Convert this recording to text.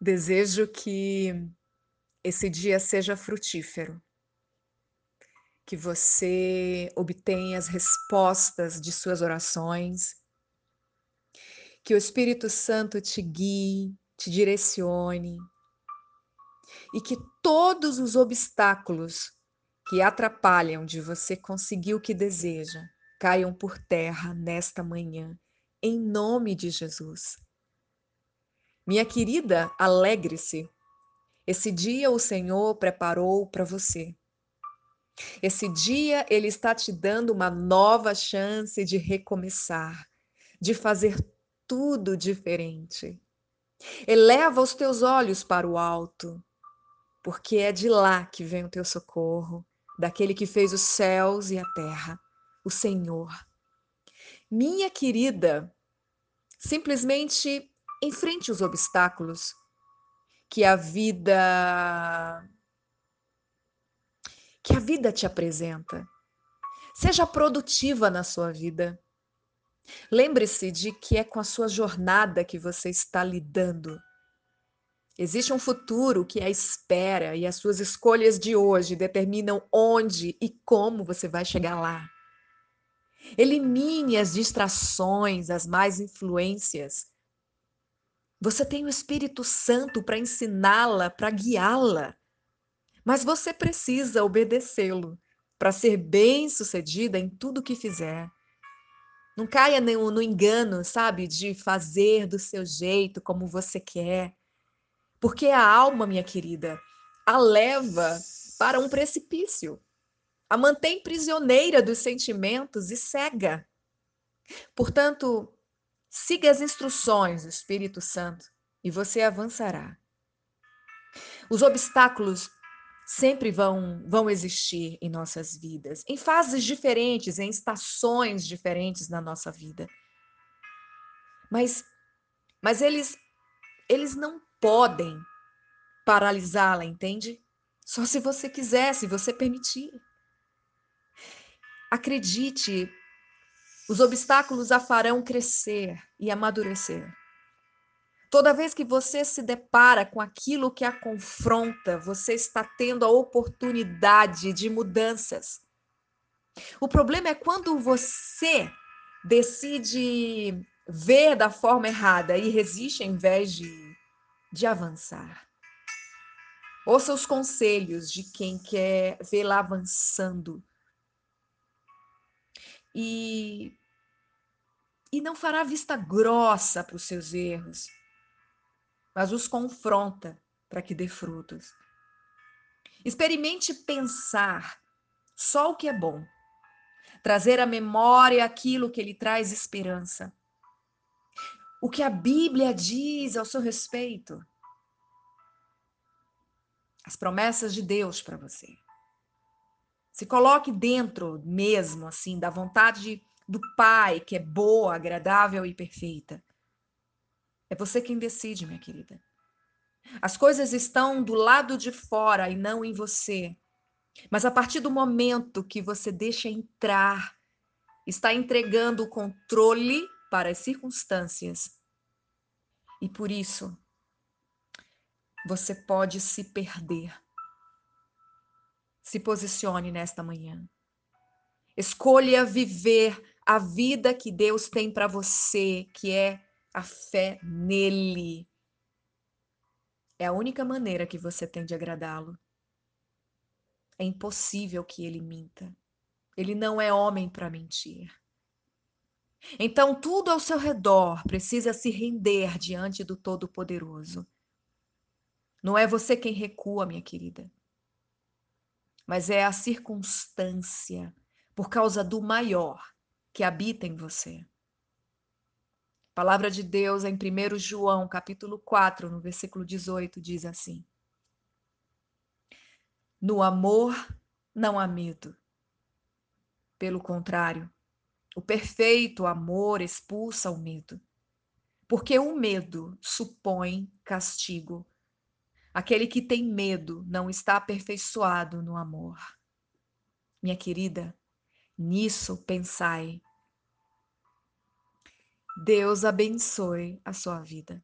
Desejo que esse dia seja frutífero. Que você obtenha as respostas de suas orações. Que o Espírito Santo te guie, te direcione. E que todos os obstáculos que atrapalham de você conseguir o que deseja caiam por terra nesta manhã, em nome de Jesus. Minha querida, alegre-se. Esse dia o Senhor preparou para você. Esse dia ele está te dando uma nova chance de recomeçar, de fazer tudo diferente. Eleva os teus olhos para o alto, porque é de lá que vem o teu socorro, daquele que fez os céus e a terra, o Senhor. Minha querida, simplesmente enfrente os obstáculos que a vida que a vida te apresenta. Seja produtiva na sua vida. Lembre-se de que é com a sua jornada que você está lidando. Existe um futuro que a espera e as suas escolhas de hoje determinam onde e como você vai chegar lá. Elimine as distrações, as más influências você tem o Espírito Santo para ensiná-la, para guiá-la. Mas você precisa obedecê-lo para ser bem-sucedida em tudo que fizer. Não caia no, no engano, sabe, de fazer do seu jeito, como você quer. Porque a alma, minha querida, a leva para um precipício. A mantém prisioneira dos sentimentos e cega. Portanto, Siga as instruções do Espírito Santo e você avançará. Os obstáculos sempre vão, vão existir em nossas vidas, em fases diferentes, em estações diferentes na nossa vida. Mas, mas eles, eles não podem paralisá-la, entende? Só se você quiser, se você permitir. Acredite, os obstáculos a farão crescer e amadurecer. Toda vez que você se depara com aquilo que a confronta, você está tendo a oportunidade de mudanças. O problema é quando você decide ver da forma errada e resiste em vez de, de avançar. Ouça os conselhos de quem quer vê-la avançando. E e não fará vista grossa para os seus erros, mas os confronta para que dê frutos. Experimente pensar só o que é bom, trazer à memória aquilo que lhe traz esperança. O que a Bíblia diz ao seu respeito. As promessas de Deus para você. Se coloque dentro mesmo, assim, da vontade do Pai, que é boa, agradável e perfeita. É você quem decide, minha querida. As coisas estão do lado de fora e não em você. Mas a partir do momento que você deixa entrar, está entregando o controle para as circunstâncias. E por isso, você pode se perder. Se posicione nesta manhã. Escolha viver a vida que Deus tem para você, que é a fé nele. É a única maneira que você tem de agradá-lo. É impossível que ele minta. Ele não é homem para mentir. Então, tudo ao seu redor precisa se render diante do Todo-Poderoso. Não é você quem recua, minha querida, mas é a circunstância por causa do maior que habita em você. A palavra de Deus em 1 João, capítulo 4, no versículo 18, diz assim: No amor não há medo. Pelo contrário, o perfeito amor expulsa o medo, porque o medo supõe castigo. Aquele que tem medo não está aperfeiçoado no amor. Minha querida, Nisso pensai. Deus abençoe a sua vida.